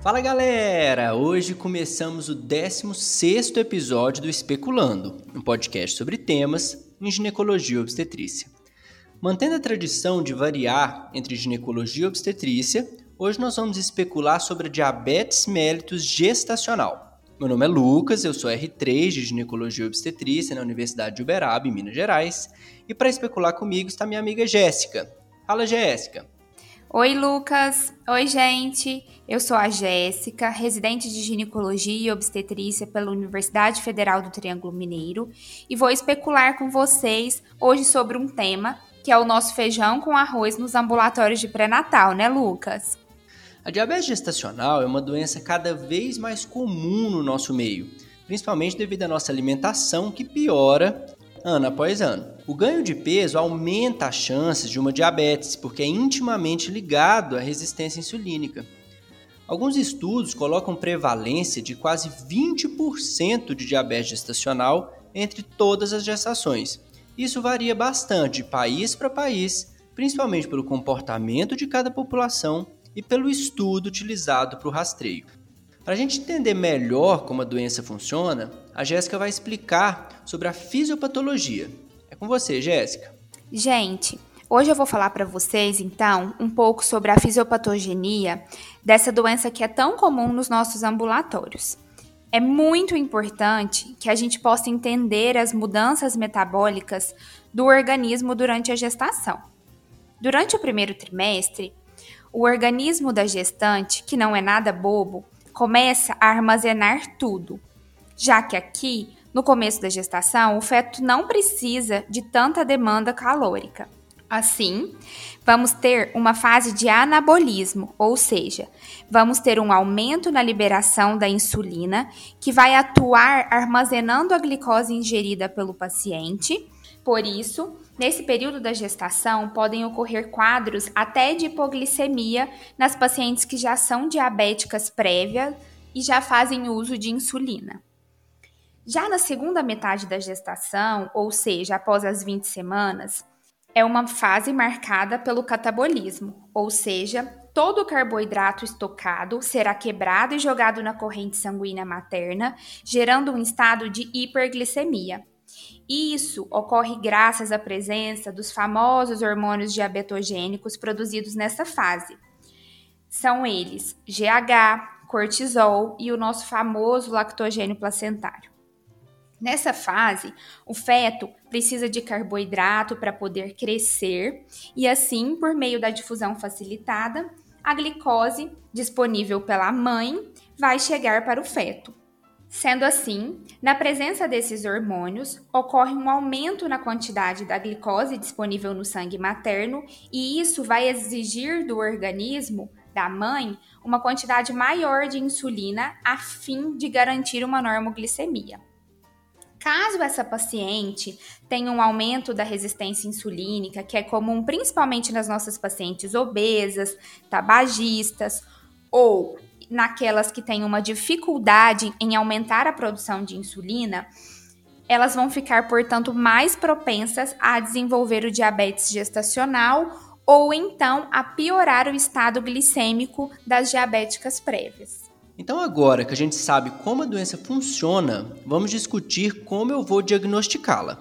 Fala galera! Hoje começamos o 16 episódio do Especulando, um podcast sobre temas em ginecologia e obstetrícia. Mantendo a tradição de variar entre ginecologia e obstetrícia, hoje nós vamos especular sobre a diabetes mellitus gestacional. Meu nome é Lucas, eu sou R3 de ginecologia e obstetrícia na Universidade de Uberaba, em Minas Gerais, e para especular comigo está minha amiga Jéssica. Fala, Jéssica! Oi, Lucas. Oi, gente. Eu sou a Jéssica, residente de ginecologia e obstetrícia pela Universidade Federal do Triângulo Mineiro, e vou especular com vocês hoje sobre um tema que é o nosso feijão com arroz nos ambulatórios de pré-natal, né, Lucas? A diabetes gestacional é uma doença cada vez mais comum no nosso meio, principalmente devido à nossa alimentação que piora ano após ano. O ganho de peso aumenta as chances de uma diabetes, porque é intimamente ligado à resistência insulínica. Alguns estudos colocam prevalência de quase 20% de diabetes gestacional entre todas as gestações. Isso varia bastante de país para país, principalmente pelo comportamento de cada população e pelo estudo utilizado para o rastreio. Para a gente entender melhor como a doença funciona, a Jéssica vai explicar sobre a fisiopatologia. É com você, Jéssica. Gente, hoje eu vou falar para vocês, então, um pouco sobre a fisiopatogenia dessa doença que é tão comum nos nossos ambulatórios. É muito importante que a gente possa entender as mudanças metabólicas do organismo durante a gestação. Durante o primeiro trimestre, o organismo da gestante, que não é nada bobo, começa a armazenar tudo, já que aqui, no começo da gestação, o feto não precisa de tanta demanda calórica. Assim, vamos ter uma fase de anabolismo, ou seja, vamos ter um aumento na liberação da insulina, que vai atuar armazenando a glicose ingerida pelo paciente. Por isso, Nesse período da gestação, podem ocorrer quadros até de hipoglicemia nas pacientes que já são diabéticas prévia e já fazem uso de insulina. Já na segunda metade da gestação, ou seja, após as 20 semanas, é uma fase marcada pelo catabolismo, ou seja, todo o carboidrato estocado será quebrado e jogado na corrente sanguínea materna, gerando um estado de hiperglicemia, isso ocorre graças à presença dos famosos hormônios diabetogênicos produzidos nessa fase. São eles GH, cortisol e o nosso famoso lactogênio placentário. Nessa fase, o feto precisa de carboidrato para poder crescer e assim, por meio da difusão facilitada, a glicose disponível pela mãe vai chegar para o feto. Sendo assim, na presença desses hormônios, ocorre um aumento na quantidade da glicose disponível no sangue materno, e isso vai exigir do organismo da mãe uma quantidade maior de insulina a fim de garantir uma normoglicemia. Caso essa paciente tenha um aumento da resistência insulínica, que é comum principalmente nas nossas pacientes obesas, tabagistas ou naquelas que têm uma dificuldade em aumentar a produção de insulina, elas vão ficar, portanto, mais propensas a desenvolver o diabetes gestacional ou então a piorar o estado glicêmico das diabéticas prévias. Então, agora que a gente sabe como a doença funciona, vamos discutir como eu vou diagnosticá-la.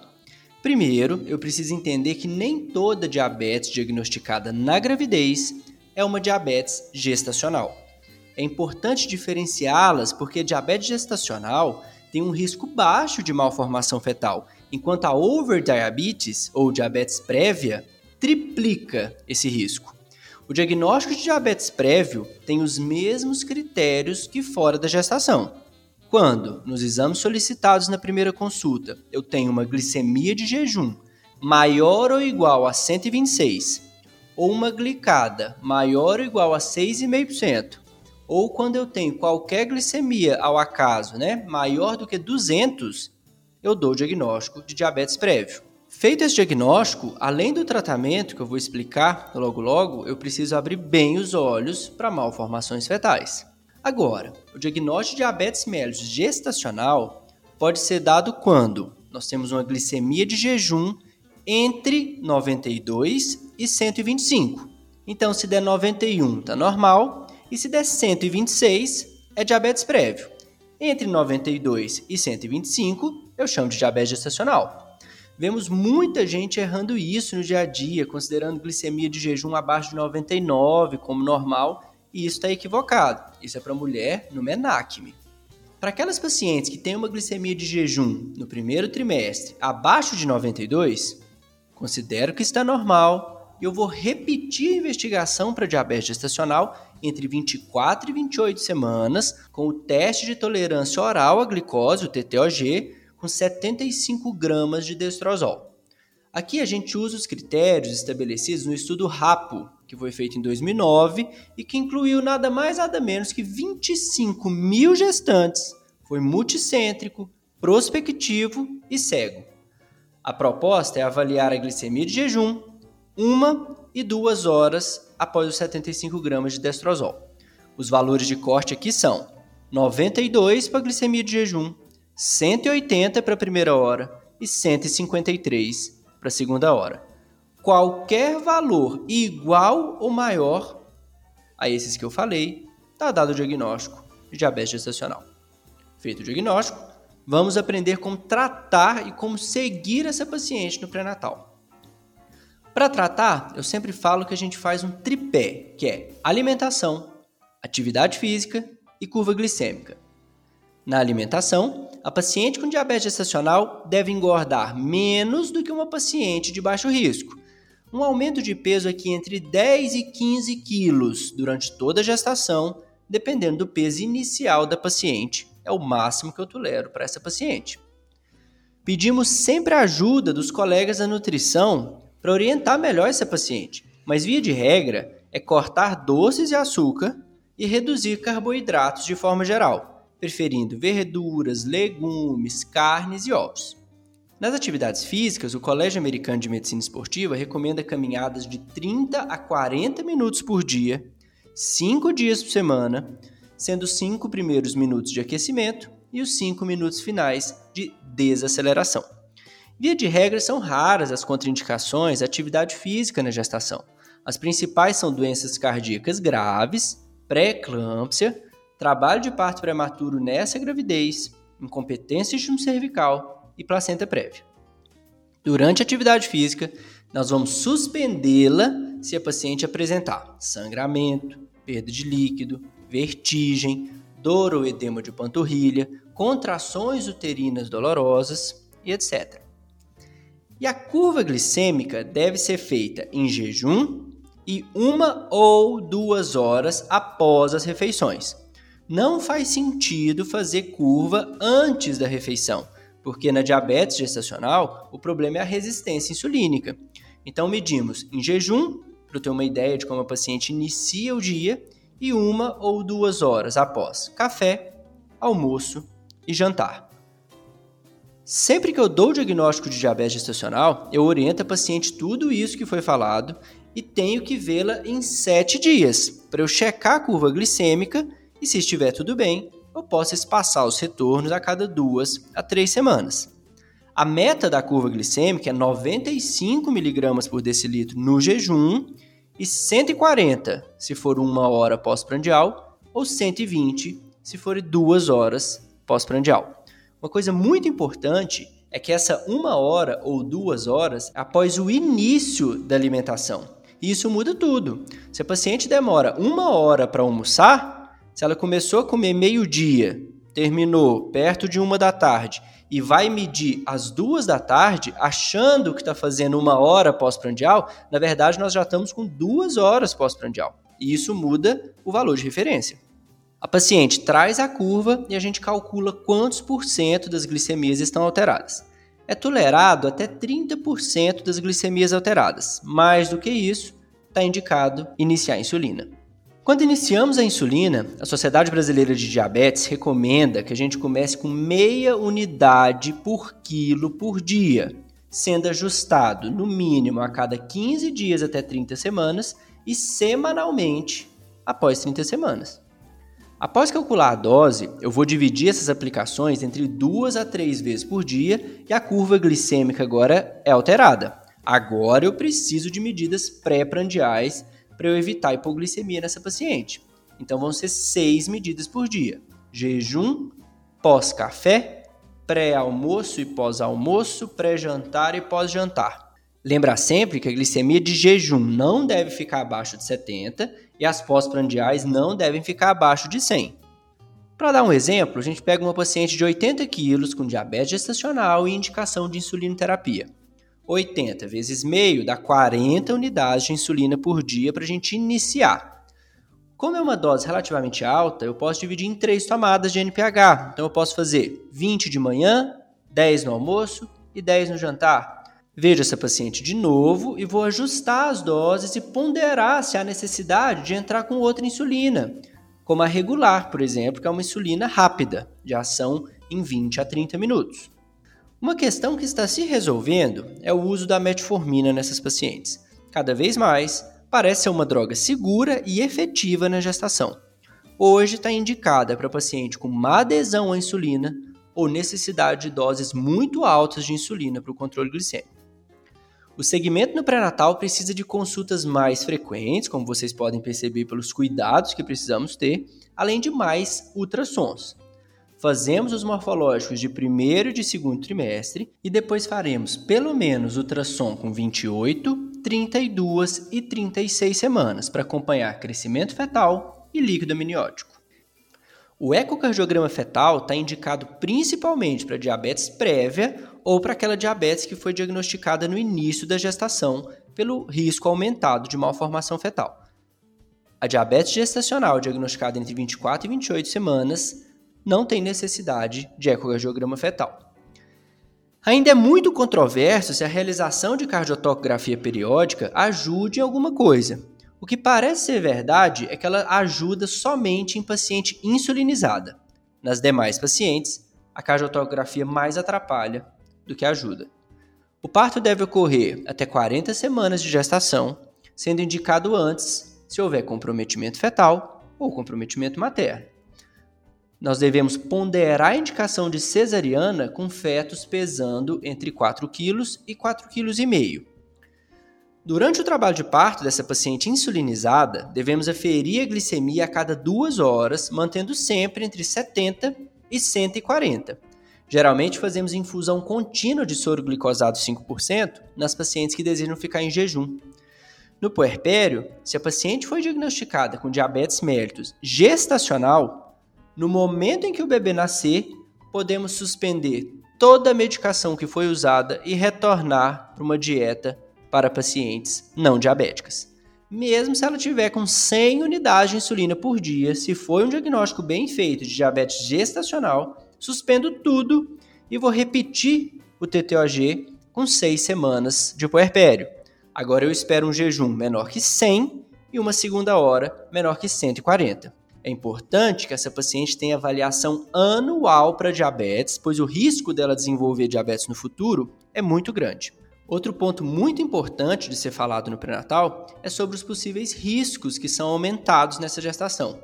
Primeiro, eu preciso entender que nem toda diabetes diagnosticada na gravidez é uma diabetes gestacional. É importante diferenciá-las porque diabetes gestacional tem um risco baixo de malformação fetal, enquanto a overdiabetes ou diabetes prévia triplica esse risco. O diagnóstico de diabetes prévio tem os mesmos critérios que fora da gestação. Quando, nos exames solicitados na primeira consulta, eu tenho uma glicemia de jejum maior ou igual a 126, ou uma glicada maior ou igual a 6,5%, ou quando eu tenho qualquer glicemia ao acaso, né, maior do que 200, eu dou o diagnóstico de diabetes prévio. Feito esse diagnóstico, além do tratamento que eu vou explicar logo logo, eu preciso abrir bem os olhos para malformações fetais. Agora, o diagnóstico de diabetes mellitus gestacional pode ser dado quando nós temos uma glicemia de jejum entre 92 e 125. Então, se der 91, está normal, e se der 126, é diabetes prévio. Entre 92 e 125, eu chamo de diabetes gestacional. Vemos muita gente errando isso no dia a dia, considerando glicemia de jejum abaixo de 99 como normal, e isso está equivocado. Isso é para mulher no MENACME. Para aquelas pacientes que têm uma glicemia de jejum no primeiro trimestre abaixo de 92, considero que está normal e eu vou repetir a investigação para diabetes gestacional entre 24 e 28 semanas com o teste de tolerância oral à glicose, o TTOG, com 75 gramas de destrozol. Aqui a gente usa os critérios estabelecidos no estudo RAPO, que foi feito em 2009 e que incluiu nada mais nada menos que 25 mil gestantes, foi multicêntrico, prospectivo e cego. A proposta é avaliar a glicemia de jejum uma e duas horas após os 75 gramas de destrozol. Os valores de corte aqui são 92 para glicemia de jejum, 180 para a primeira hora e 153 para a segunda hora. Qualquer valor igual ou maior a esses que eu falei, está dado o diagnóstico de diabetes gestacional. Feito o diagnóstico, vamos aprender como tratar e como seguir essa paciente no pré-natal. Para tratar, eu sempre falo que a gente faz um tripé, que é alimentação, atividade física e curva glicêmica. Na alimentação, a paciente com diabetes gestacional deve engordar menos do que uma paciente de baixo risco. Um aumento de peso aqui entre 10 e 15 quilos durante toda a gestação, dependendo do peso inicial da paciente, é o máximo que eu tolero para essa paciente. Pedimos sempre a ajuda dos colegas da nutrição para orientar melhor essa paciente. Mas, via de regra, é cortar doces e açúcar e reduzir carboidratos de forma geral, preferindo verduras, legumes, carnes e ovos. Nas atividades físicas, o Colégio Americano de Medicina Esportiva recomenda caminhadas de 30 a 40 minutos por dia, 5 dias por semana, sendo os 5 primeiros minutos de aquecimento e os 5 minutos finais de desaceleração. Via de regra, são raras as contraindicações à atividade física na gestação. As principais são doenças cardíacas graves, pré-eclâmpsia, trabalho de parto prematuro nessa gravidez, incompetência cervical e placenta prévia. Durante a atividade física, nós vamos suspendê-la se a paciente apresentar sangramento, perda de líquido, vertigem, dor ou edema de panturrilha, contrações uterinas dolorosas e etc. E a curva glicêmica deve ser feita em jejum e uma ou duas horas após as refeições. Não faz sentido fazer curva antes da refeição, porque na diabetes gestacional o problema é a resistência insulínica. Então medimos em jejum, para ter uma ideia de como a paciente inicia o dia, e uma ou duas horas após café, almoço e jantar. Sempre que eu dou o diagnóstico de diabetes gestacional, eu oriento a paciente tudo isso que foi falado e tenho que vê-la em 7 dias, para eu checar a curva glicêmica e, se estiver tudo bem, eu posso espaçar os retornos a cada duas a três semanas. A meta da curva glicêmica é 95 mg por decilitro no jejum e 140 se for uma hora pós-prandial ou 120 se for duas horas pós-prandial. Uma coisa muito importante é que essa uma hora ou duas horas após o início da alimentação. Isso muda tudo. Se a paciente demora uma hora para almoçar, se ela começou a comer meio-dia, terminou perto de uma da tarde e vai medir às duas da tarde, achando que está fazendo uma hora pós-prandial, na verdade nós já estamos com duas horas pós-prandial. E isso muda o valor de referência. A paciente traz a curva e a gente calcula quantos por cento das glicemias estão alteradas. É tolerado até 30% das glicemias alteradas. Mais do que isso, está indicado iniciar a insulina. Quando iniciamos a insulina, a Sociedade Brasileira de Diabetes recomenda que a gente comece com meia unidade por quilo por dia, sendo ajustado no mínimo a cada 15 dias até 30 semanas e semanalmente após 30 semanas. Após calcular a dose, eu vou dividir essas aplicações entre duas a três vezes por dia e a curva glicêmica agora é alterada. Agora eu preciso de medidas pré-prandiais para eu evitar hipoglicemia nessa paciente. Então vão ser seis medidas por dia: jejum, pós-café, pré-almoço e pós-almoço, pré-jantar e pós-jantar. Lembrar sempre que a glicemia de jejum não deve ficar abaixo de 70 e as pós-prandiais não devem ficar abaixo de 100. Para dar um exemplo, a gente pega uma paciente de 80 quilos com diabetes gestacional e indicação de insulinoterapia. 80 vezes meio dá 40 unidades de insulina por dia para a gente iniciar. Como é uma dose relativamente alta, eu posso dividir em três tomadas de NPH. Então eu posso fazer 20 de manhã, 10 no almoço e 10 no jantar. Vejo essa paciente de novo e vou ajustar as doses e ponderar se há necessidade de entrar com outra insulina, como a regular, por exemplo, que é uma insulina rápida, de ação em 20 a 30 minutos. Uma questão que está se resolvendo é o uso da metformina nessas pacientes. Cada vez mais, parece ser uma droga segura e efetiva na gestação. Hoje está indicada para paciente com má adesão à insulina ou necessidade de doses muito altas de insulina para o controle glicêmico. O segmento no pré-natal precisa de consultas mais frequentes, como vocês podem perceber pelos cuidados que precisamos ter, além de mais ultrassons. Fazemos os morfológicos de primeiro e de segundo trimestre e depois faremos pelo menos ultrassom com 28, 32 e 36 semanas para acompanhar crescimento fetal e líquido amniótico. O ecocardiograma fetal está indicado principalmente para diabetes prévia ou para aquela diabetes que foi diagnosticada no início da gestação pelo risco aumentado de malformação fetal. A diabetes gestacional diagnosticada entre 24 e 28 semanas não tem necessidade de ecocardiograma fetal. Ainda é muito controverso se a realização de cardiotocografia periódica ajude em alguma coisa. O que parece ser verdade é que ela ajuda somente em paciente insulinizada. Nas demais pacientes, a cardiotocografia mais atrapalha do que ajuda. O parto deve ocorrer até 40 semanas de gestação, sendo indicado antes se houver comprometimento fetal ou comprometimento materno nós devemos ponderar a indicação de cesariana com fetos pesando entre 4 kg e 4,5 kg. Durante o trabalho de parto dessa paciente insulinizada, devemos aferir a glicemia a cada duas horas, mantendo sempre entre 70 e 140. Geralmente fazemos infusão contínua de soro glicosado 5% nas pacientes que desejam ficar em jejum. No puerpério, se a paciente foi diagnosticada com diabetes mellitus gestacional, no momento em que o bebê nascer, podemos suspender toda a medicação que foi usada e retornar para uma dieta para pacientes não diabéticas. Mesmo se ela tiver com 100 unidades de insulina por dia, se foi um diagnóstico bem feito de diabetes gestacional, suspendo tudo e vou repetir o TTOG com 6 semanas de puerpério. Agora eu espero um jejum menor que 100 e uma segunda hora menor que 140. É importante que essa paciente tenha avaliação anual para diabetes, pois o risco dela desenvolver diabetes no futuro é muito grande. Outro ponto muito importante de ser falado no pré-natal é sobre os possíveis riscos que são aumentados nessa gestação.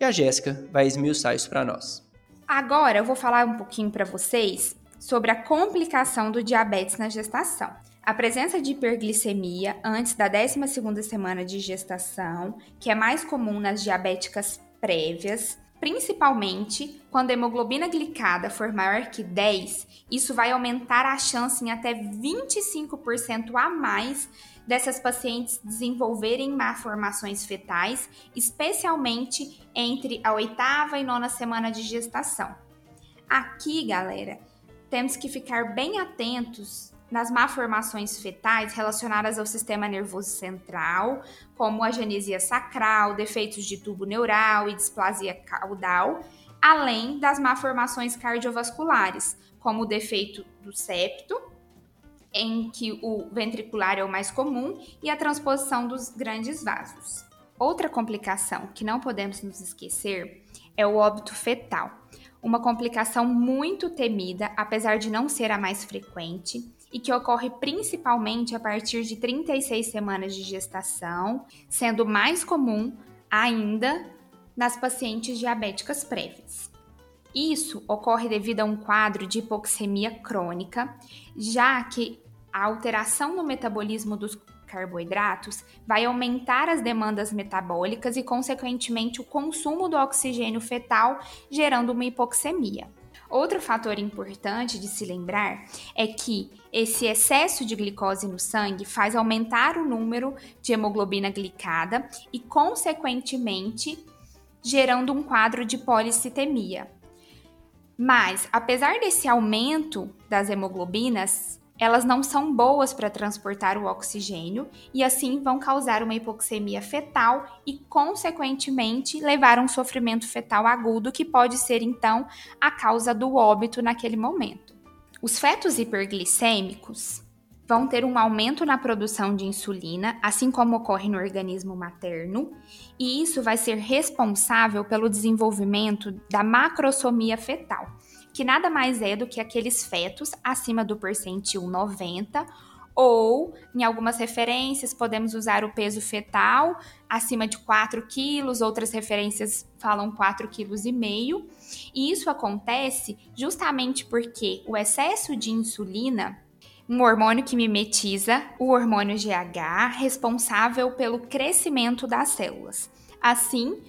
E a Jéssica vai esmiuçar isso para nós. Agora eu vou falar um pouquinho para vocês sobre a complicação do diabetes na gestação. A presença de hiperglicemia antes da 12ª semana de gestação, que é mais comum nas diabéticas prévias, principalmente quando a hemoglobina glicada for maior que 10, isso vai aumentar a chance em até 25% a mais dessas pacientes desenvolverem malformações fetais, especialmente entre a oitava e nona semana de gestação. Aqui, galera, temos que ficar bem atentos nas malformações fetais relacionadas ao sistema nervoso central, como a genesia sacral, defeitos de tubo neural e displasia caudal, além das malformações cardiovasculares, como o defeito do septo, em que o ventricular é o mais comum, e a transposição dos grandes vasos. Outra complicação que não podemos nos esquecer é o óbito fetal, uma complicação muito temida, apesar de não ser a mais frequente e que ocorre principalmente a partir de 36 semanas de gestação, sendo mais comum ainda nas pacientes diabéticas prévias. Isso ocorre devido a um quadro de hipoxemia crônica, já que a alteração no metabolismo dos carboidratos vai aumentar as demandas metabólicas e, consequentemente, o consumo do oxigênio fetal, gerando uma hipoxemia. Outro fator importante de se lembrar é que esse excesso de glicose no sangue faz aumentar o número de hemoglobina glicada e, consequentemente, gerando um quadro de policitemia. Mas, apesar desse aumento das hemoglobinas, elas não são boas para transportar o oxigênio e assim vão causar uma hipoxemia fetal e, consequentemente, levar a um sofrimento fetal agudo que pode ser então a causa do óbito naquele momento. Os fetos hiperglicêmicos vão ter um aumento na produção de insulina, assim como ocorre no organismo materno, e isso vai ser responsável pelo desenvolvimento da macrosomia fetal que nada mais é do que aqueles fetos acima do percentil 90 ou, em algumas referências, podemos usar o peso fetal acima de 4 quilos, outras referências falam 4,5 kg. E isso acontece justamente porque o excesso de insulina, um hormônio que mimetiza o hormônio GH, responsável pelo crescimento das células. Assim,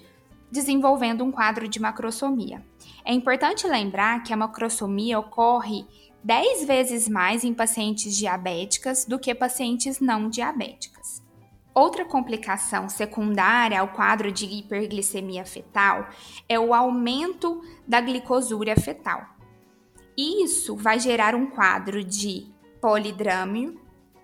desenvolvendo um quadro de macrosomia. É importante lembrar que a macrosomia ocorre 10 vezes mais em pacientes diabéticas do que pacientes não diabéticas. Outra complicação secundária ao quadro de hiperglicemia fetal é o aumento da glicosúria fetal. Isso vai gerar um quadro de polidrâmio,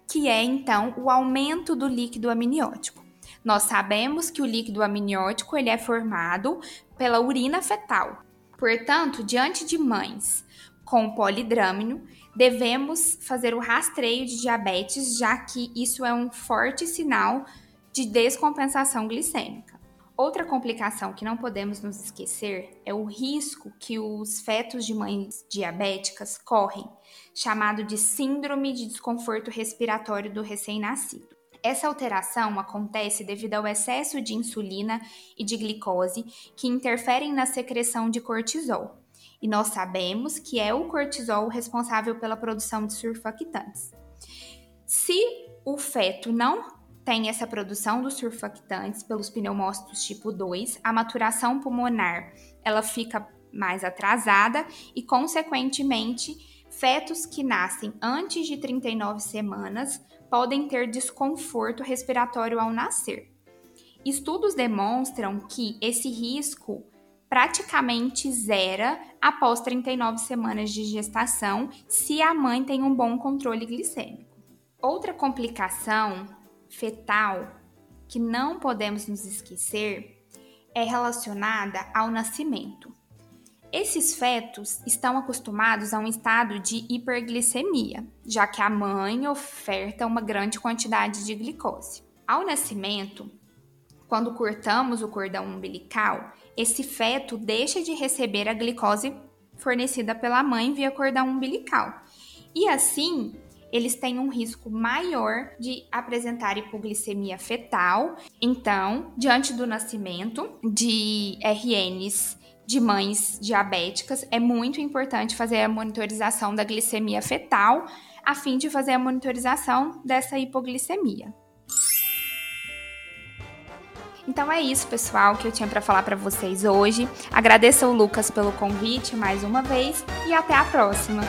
que é então o aumento do líquido amniótico. Nós sabemos que o líquido amniótico ele é formado pela urina fetal. Portanto, diante de mães com polidrâmino, devemos fazer o rastreio de diabetes, já que isso é um forte sinal de descompensação glicêmica. Outra complicação que não podemos nos esquecer é o risco que os fetos de mães diabéticas correm, chamado de síndrome de desconforto respiratório do recém-nascido. Essa alteração acontece devido ao excesso de insulina e de glicose que interferem na secreção de cortisol. E nós sabemos que é o cortisol responsável pela produção de surfactantes. Se o feto não tem essa produção dos surfactantes pelos pneumócitos tipo 2, a maturação pulmonar ela fica mais atrasada e, consequentemente, fetos que nascem antes de 39 semanas podem ter desconforto respiratório ao nascer. Estudos demonstram que esse risco praticamente zera após 39 semanas de gestação, se a mãe tem um bom controle glicêmico. Outra complicação fetal que não podemos nos esquecer é relacionada ao nascimento. Esses fetos estão acostumados a um estado de hiperglicemia, já que a mãe oferta uma grande quantidade de glicose. Ao nascimento, quando cortamos o cordão umbilical, esse feto deixa de receber a glicose fornecida pela mãe via cordão umbilical. E assim, eles têm um risco maior de apresentar hipoglicemia fetal. Então, diante do nascimento de RNs de mães diabéticas, é muito importante fazer a monitorização da glicemia fetal, a fim de fazer a monitorização dessa hipoglicemia. Então é isso, pessoal, que eu tinha para falar para vocês hoje. Agradeço ao Lucas pelo convite mais uma vez e até a próxima.